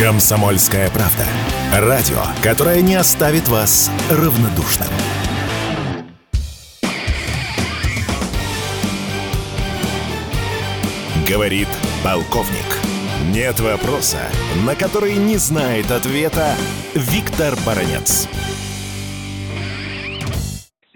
Комсомольская правда. Радио, которое не оставит вас равнодушным. Говорит полковник. Нет вопроса, на который не знает ответа Виктор Баранец.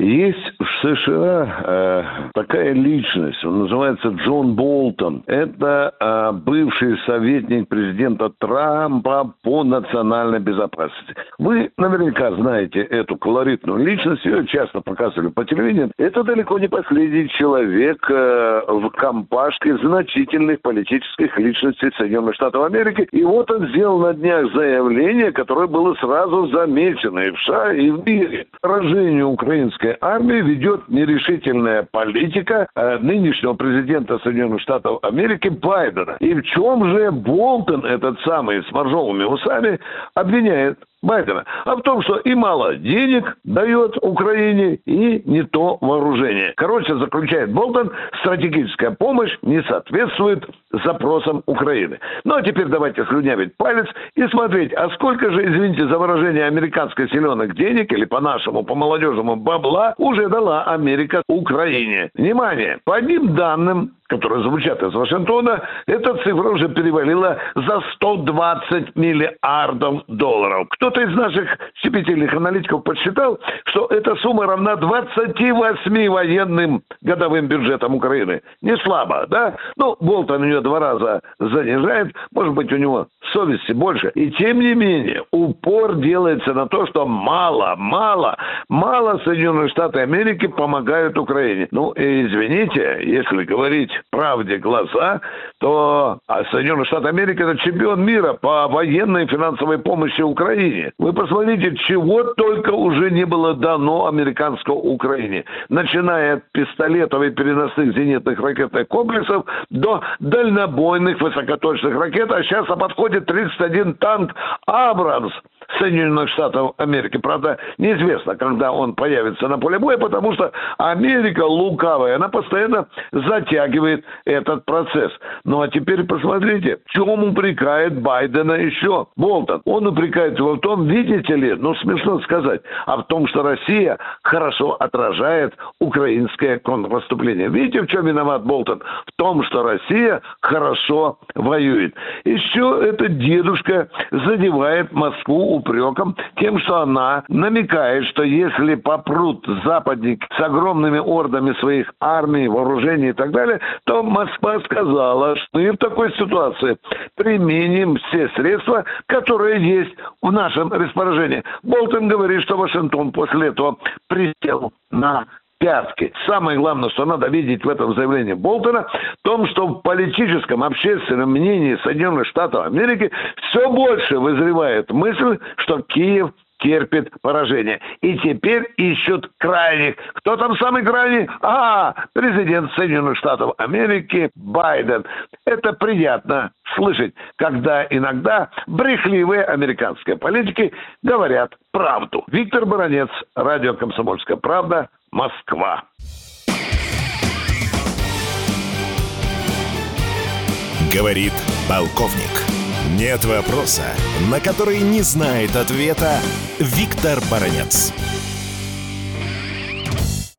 Есть в США э, такая личность, он называется Джон Болтон. Это э, бывший советник президента Трампа по национальной безопасности. Вы наверняка знаете эту колоритную личность, ее часто показывали по телевидению. Это далеко не последний человек э, в компашке значительных политических личностей Соединенных Штатов Америки. И вот он сделал на днях заявление, которое было сразу замечено и в США, и в мире. Поражение украинской армии ведет нерешительная политика э, нынешнего президента Соединенных Штатов Америки Байдена. И в чем же Болтон, этот самый с моржовыми усами, обвиняет Байдена, а в том, что и мало денег дает Украине, и не то вооружение. Короче, заключает Болтон, стратегическая помощь не соответствует запросам Украины. Ну а теперь давайте слюнявить палец и смотреть, а сколько же, извините за выражение, американской селенок денег, или по-нашему, по-молодежному бабла, уже дала Америка Украине. Внимание! По одним данным, которые звучат из Вашингтона, эта цифра уже перевалила за 120 миллиардов долларов. Кто-то из наших щепетильных аналитиков подсчитал, что эта сумма равна 28 военным годовым бюджетам Украины. Не слабо, да? Ну, Болтон у нее два раза занижает, может быть, у него совести больше. И тем не менее, упор делается на то, что мало, мало, мало Соединенные Штаты Америки помогают Украине. Ну, извините, если говорить правде глаза, то а Соединенные Штаты Америки это чемпион мира по военной и финансовой помощи Украине. Вы посмотрите, чего только уже не было дано американской Украине. Начиная от пистолетов и переносных зенитных ракетных комплексов до дальнобойных высокоточных ракет, а сейчас подходит 31 танк «Абрамс», Соединенных Штатов Америки. Правда, неизвестно, когда он появится на поле боя, потому что Америка лукавая, она постоянно затягивает этот процесс. Ну а теперь посмотрите, в чем упрекает Байдена еще Болтон. Он упрекает его в том, видите ли, ну смешно сказать, а в том, что Россия хорошо отражает украинское контрнаступление. Видите, в чем виноват Болтон? В том, что Россия хорошо воюет. Еще этот дедушка задевает Москву упреком тем, что она намекает, что если попрут западники с огромными ордами своих армий, вооружений и так далее, то Москва сказала, что мы в такой ситуации применим все средства, которые есть в нашем распоряжении. Болтон говорит, что Вашингтон после этого присел на пятки. Самое главное, что надо видеть в этом заявлении Болтона, в том, что в политическом, общественном мнении Соединенных Штатов Америки все больше вызревает мысль, что Киев терпит поражение. И теперь ищут крайних. Кто там самый крайний? А, президент Соединенных Штатов Америки Байден. Это приятно слышать, когда иногда брехливые американские политики говорят правду. Виктор Баранец, радио «Комсомольская правда», Москва. Говорит полковник. Нет вопроса, на который не знает ответа Виктор Баранец.